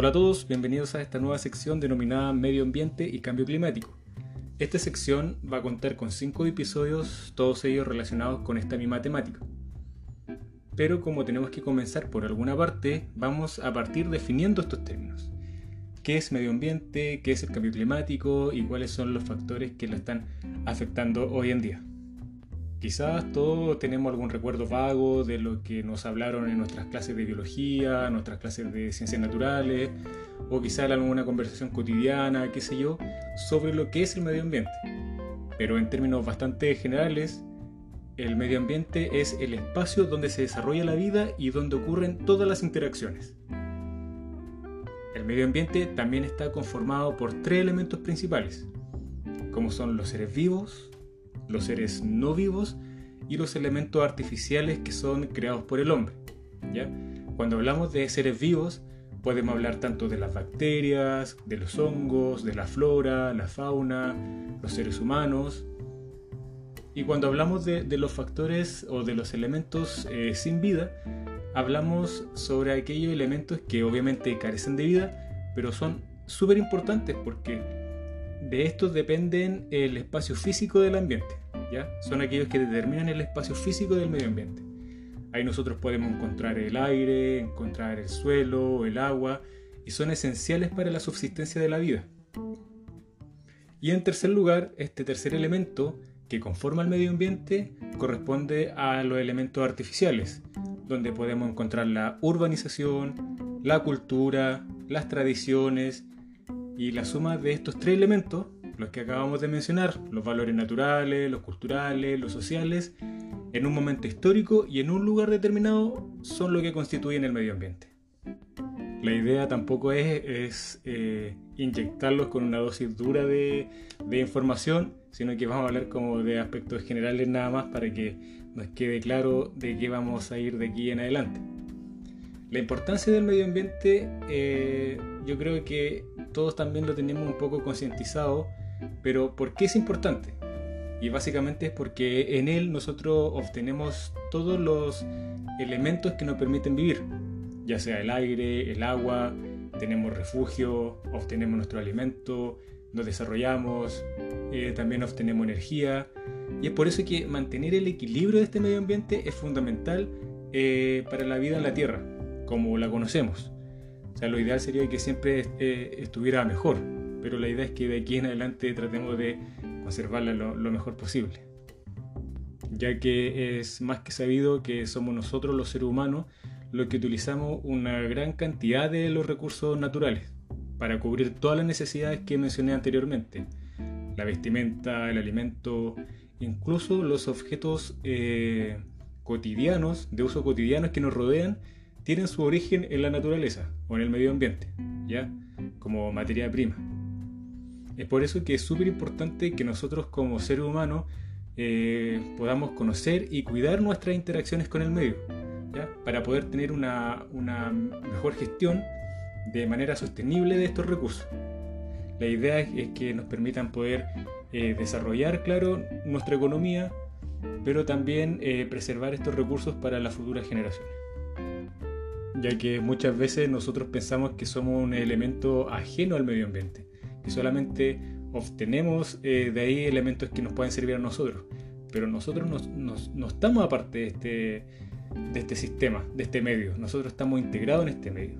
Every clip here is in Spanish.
Hola a todos, bienvenidos a esta nueva sección denominada Medio Ambiente y Cambio Climático. Esta sección va a contar con cinco episodios, todos ellos relacionados con esta misma temática. Pero como tenemos que comenzar por alguna parte, vamos a partir definiendo estos términos. ¿Qué es medio ambiente? ¿Qué es el cambio climático? ¿Y cuáles son los factores que lo están afectando hoy en día? Quizás todos tenemos algún recuerdo vago de lo que nos hablaron en nuestras clases de biología, nuestras clases de ciencias naturales, o quizás alguna conversación cotidiana, qué sé yo, sobre lo que es el medio ambiente. Pero en términos bastante generales, el medio ambiente es el espacio donde se desarrolla la vida y donde ocurren todas las interacciones. El medio ambiente también está conformado por tres elementos principales, como son los seres vivos, los seres no vivos y los elementos artificiales que son creados por el hombre. ¿ya? Cuando hablamos de seres vivos, podemos hablar tanto de las bacterias, de los hongos, de la flora, la fauna, los seres humanos. Y cuando hablamos de, los factores o de los elementos eh, sin vida, hablamos sobre aquellos elementos que obviamente carecen de vida, pero son súper importantes porque de estos dependen el espacio físico del ambiente. ¿ya? Son aquellos que determinan el espacio físico del medio ambiente. Ahí nosotros podemos encontrar el aire, encontrar el suelo, el agua, y son esenciales para la subsistencia de la vida. Y en tercer lugar, este tercer elemento que conforma el medio ambiente corresponde a los elementos artificiales, donde podemos encontrar la urbanización, la cultura, las tradiciones y la suma de estos tres elementos, los que acabamos de mencionar, los valores naturales, los culturales, los sociales, en un momento histórico y en un lugar determinado son lo que constituyen el medio ambiente. La idea tampoco es, eh, inyectarlos con una dosis dura de, de, información, sino que vamos a hablar como de aspectos generales nada más para que nos quede claro de qué vamos a ir de aquí en adelante. La importancia del medio ambiente eh, yo creo que todos también lo tenemos un poco concientizado, pero ¿por qué es importante? Y básicamente es porque en él nosotros obtenemos todos los elementos que nos permiten vivir, ya sea el aire, el agua, tenemos refugio, obtenemos nuestro alimento, nos desarrollamos, eh, también obtenemos energía. Y es por eso que mantener el equilibrio de este medio ambiente es fundamental eh, para la vida en la Tierra, como la conocemos. O sea, lo ideal sería que siempre eh, estuviera mejor, pero la idea es que de aquí en adelante tratemos de conservarla lo, mejor posible. Ya que es más que sabido que somos nosotros los seres humanos los que utilizamos una gran cantidad de los recursos naturales para cubrir todas las necesidades que mencioné anteriormente. La vestimenta, el alimento, incluso los objetos eh, cotidianos, de uso cotidiano que nos rodean, tienen su origen en la naturaleza o en el medio ambiente, ¿ya? Como materia prima. Es por eso que es súper importante que nosotros como seres humanos eh, podamos conocer y cuidar nuestras interacciones con el medio, ¿ya? para poder tener una, una mejor gestión de manera sostenible de estos recursos. La idea es que nos permitan poder eh, desarrollar, claro, nuestra economía, pero también eh, preservar estos recursos para las futuras generaciones. Ya que muchas veces nosotros pensamos que somos un elemento ajeno al medio ambiente, que solamente obtenemos eh, de ahí elementos que nos pueden servir a nosotros, pero nosotros no estamos aparte de este, de este sistema, de este medio, nosotros estamos integrados en este medio.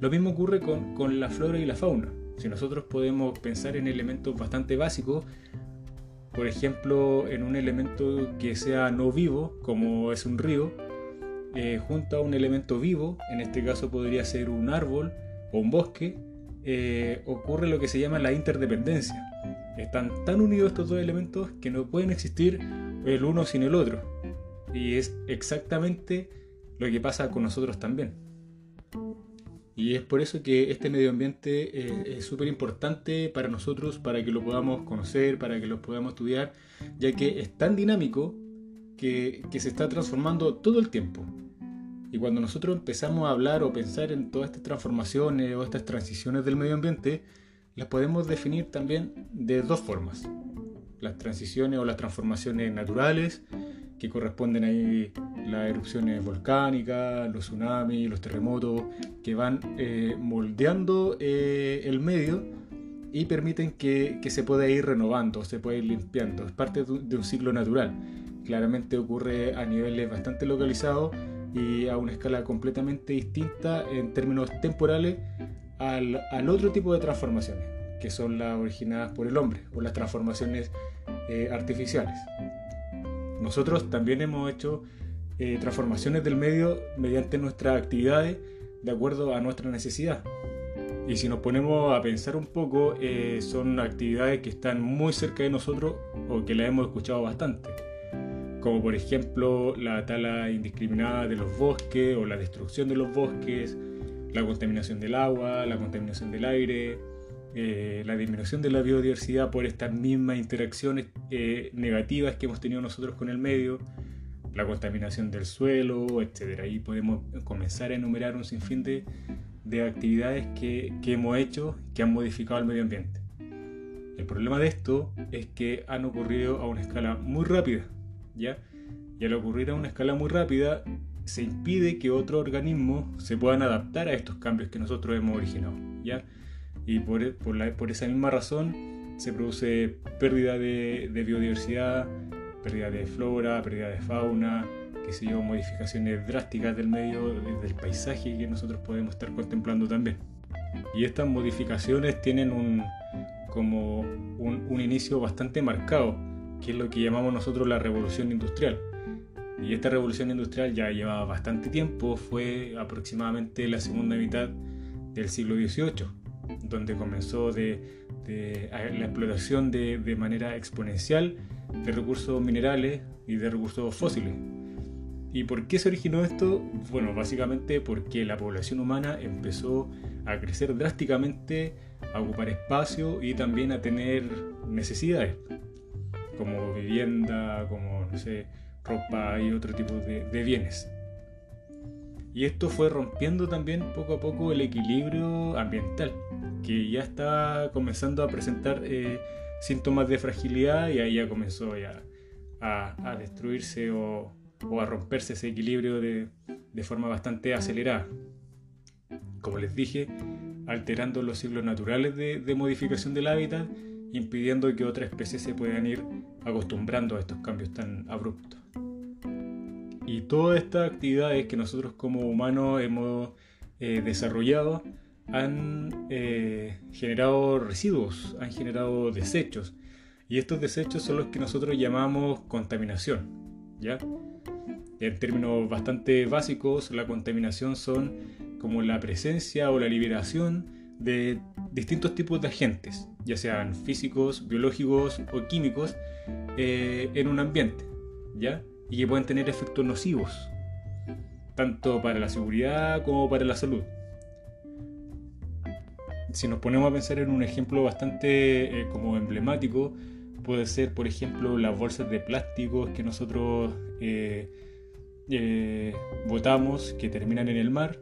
Lo mismo ocurre con, la flora y la fauna. Si nosotros podemos pensar en elementos bastante básicos, por ejemplo, en un elemento que sea no vivo, como es un río, eh, junto a un elemento vivo, en este caso podría ser un árbol o un bosque, eh, ocurre lo que se llama la interdependencia. Están tan unidos estos dos elementos que no pueden existir el uno sin el otro. Y es exactamente lo que pasa con nosotros también. Y es por eso que este medio ambiente eh, es súper importante para nosotros, para que lo podamos conocer, para que lo podamos estudiar, ya que es tan dinámico que, que se está transformando todo el tiempo. Y cuando nosotros empezamos a hablar o pensar en todas estas transformaciones o estas transiciones del medio ambiente, las podemos definir también de dos formas. Las transiciones o las transformaciones naturales que corresponden ahí las erupciones volcánicas, los tsunamis, los terremotos, que van eh, moldeando eh, el medio y permiten que, se pueda ir renovando, se pueda ir limpiando. Es parte de un ciclo natural. Claramente ocurre a niveles bastante localizados y a una escala completamente distinta en términos temporales al, al otro tipo de transformaciones, que son las originadas por el hombre o las transformaciones eh, artificiales. Nosotros también hemos hecho eh, transformaciones del medio mediante nuestras actividades de acuerdo a nuestra necesidad. Y si nos ponemos a pensar un poco, eh, son actividades que están muy cerca de nosotros o que las hemos escuchado bastante. Como por ejemplo la tala indiscriminada de los bosques o la destrucción de los bosques, la contaminación del agua, la contaminación del aire, eh, la disminución de la biodiversidad por estas mismas interacciones eh, negativas que hemos tenido nosotros con el medio, la contaminación del suelo, etc. Ahí podemos comenzar a enumerar un sinfín de, de actividades que, que, hemos hecho que han modificado el medio ambiente. El problema de esto es que han ocurrido a una escala muy rápida, ¿ya? Y al ocurrir a una escala muy rápida, se impide que otros organismos se puedan adaptar a estos cambios que nosotros hemos originado, ¿ya? y por, por, esa misma razón se produce pérdida de, biodiversidad, pérdida de flora, pérdida de fauna, que se yo, modificaciones drásticas del medio, del paisaje que nosotros podemos estar contemplando también. Y estas modificaciones tienen un, como un inicio bastante marcado, que es lo que llamamos nosotros la revolución industrial. Y esta revolución industrial ya lleva bastante tiempo, fue aproximadamente la segunda mitad del siglo XVIII donde comenzó de, la explotación de, manera exponencial de recursos minerales y de recursos fósiles. ¿Y por qué se originó esto? Bueno, básicamente porque la población humana empezó a crecer drásticamente, a ocupar espacio y también a tener necesidades, como vivienda, como, no sé, ropa y otro tipo de bienes. Y esto fue rompiendo también poco a poco el equilibrio ambiental, que ya estaba comenzando a presentar eh, síntomas de fragilidad y ahí ya comenzó ya a, destruirse o, a romperse ese equilibrio de, forma bastante acelerada. Como les dije, alterando los ciclos naturales de, de modificación del hábitat, impidiendo que otras especies se puedan ir acostumbrando a estos cambios tan abruptos. Y todas estas actividades que nosotros como humanos hemos eh, desarrollado han eh, generado residuos, han generado desechos. Y estos desechos son los que nosotros llamamos contaminación. ¿ya? En términos bastante básicos, la contaminación son como la presencia o la liberación de distintos tipos de agentes, ya sean físicos, biológicos o químicos, eh, en un ambiente. ¿ya? y que pueden tener efectos nocivos, tanto para la seguridad como para la salud. Si nos ponemos a pensar en un ejemplo bastante eh, como emblemático, puede ser por ejemplo las bolsas de plástico que nosotros eh, eh, botamos que terminan en el mar.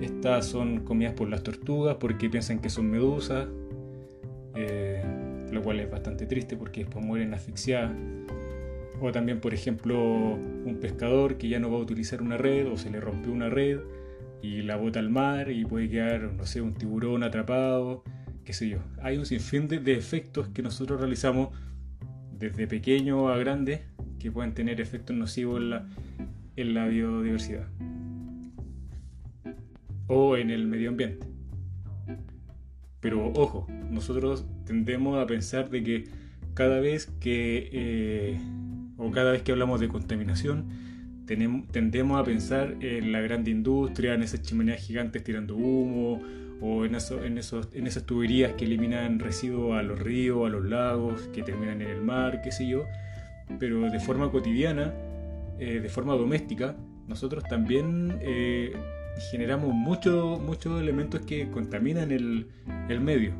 Estas son comidas por las tortugas porque piensan que son medusas, lo cual es bastante triste porque después mueren asfixiadas. O también, por ejemplo, un pescador que ya no va a utilizar una red o se le rompió una red y la bota al mar y puede quedar, no sé, un tiburón atrapado, qué sé yo. Hay un sinfín de, efectos que nosotros realizamos desde pequeño a grande que pueden tener efectos nocivos en la biodiversidad o en el medio ambiente. Pero ojo, nosotros tendemos a pensar de que cada vez que eh, o cada vez que hablamos de contaminación, tendemos a pensar en la gran industria, en esas chimeneas gigantes tirando humo, o en, en, esos, en esas tuberías que eliminan residuos a los ríos, a los lagos, que terminan en el mar, qué sé yo. Pero de forma cotidiana, eh, de forma doméstica, nosotros también eh, generamos muchos muchos elementos que contaminan el, el medio,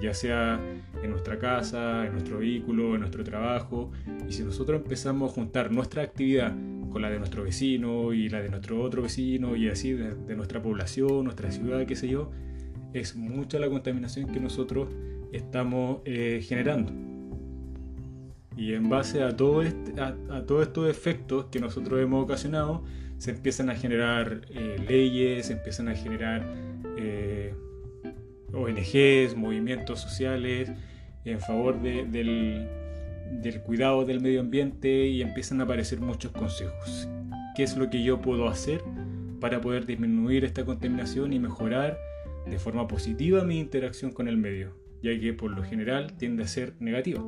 ya sea en nuestra casa, en nuestro vehículo, en nuestro trabajo. Y si nosotros empezamos a juntar nuestra actividad con la de nuestro vecino y la de nuestro otro vecino y así de, nuestra población, nuestra ciudad, qué sé yo, es mucha la contaminación que nosotros estamos eh, generando. Y en base a, todo este, a, todos estos efectos que nosotros hemos ocasionado, se empiezan a generar eh, leyes, se empiezan a generar eh, ONGs, movimientos sociales en favor del, del cuidado del medio ambiente y empiezan a aparecer muchos consejos. ¿Qué es lo que yo puedo hacer para poder disminuir esta contaminación y mejorar de forma positiva mi interacción con el medio? Ya que por lo general tiende a ser negativa.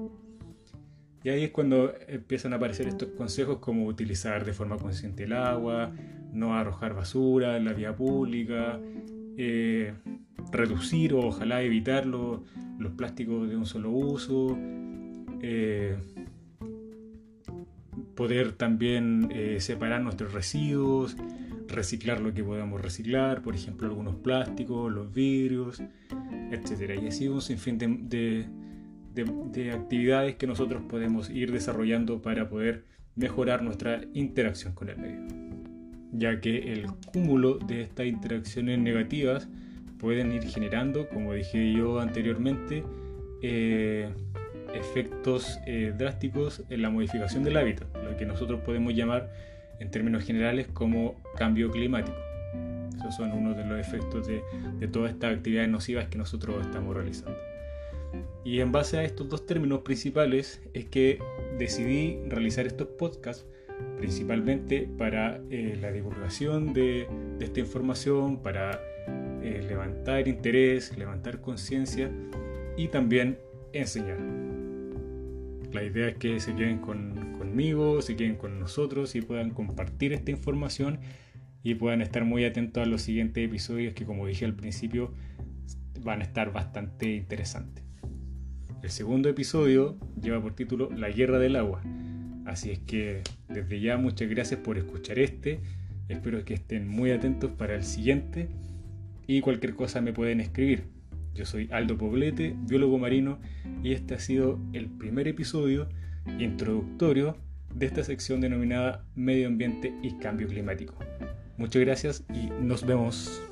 Y ahí es cuando empiezan a aparecer estos consejos como utilizar de forma consciente el agua, no arrojar basura en la vía pública, eh, reducir o ojalá evitar los plásticos de un solo uso, eh, poder también eh, separar nuestros residuos, reciclar lo que podamos reciclar, por ejemplo algunos plásticos, los vidrios, etc. Y así un sinfín de actividades que nosotros podemos ir desarrollando para poder mejorar nuestra interacción con el medio, ya que el cúmulo de estas interacciones negativas pueden ir generando, como dije yo anteriormente, eh, efectos eh, drásticos en la modificación del hábitat, lo que nosotros podemos llamar en términos generales como cambio climático. Esos son uno de los efectos de, de todas estas actividades nocivas que nosotros estamos realizando. Y en base a estos dos términos principales es que decidí realizar estos podcasts principalmente para eh, la divulgación de, esta información, para eh, levantar interés, levantar conciencia y también enseñar. La idea es que se queden conmigo, se queden con nosotros y puedan compartir esta información y puedan estar muy atentos a los siguientes episodios que como dije al principio van a estar bastante interesantes. El segundo episodio lleva por título La Guerra del Agua. Así es que desde ya muchas gracias por escuchar este. Espero que estén muy atentos para el siguiente y cualquier cosa me pueden escribir. Yo soy Aldo Poblete, biólogo marino, y este ha sido el primer episodio introductorio de esta sección denominada Medio Ambiente y Cambio Climático. Muchas gracias y nos vemos.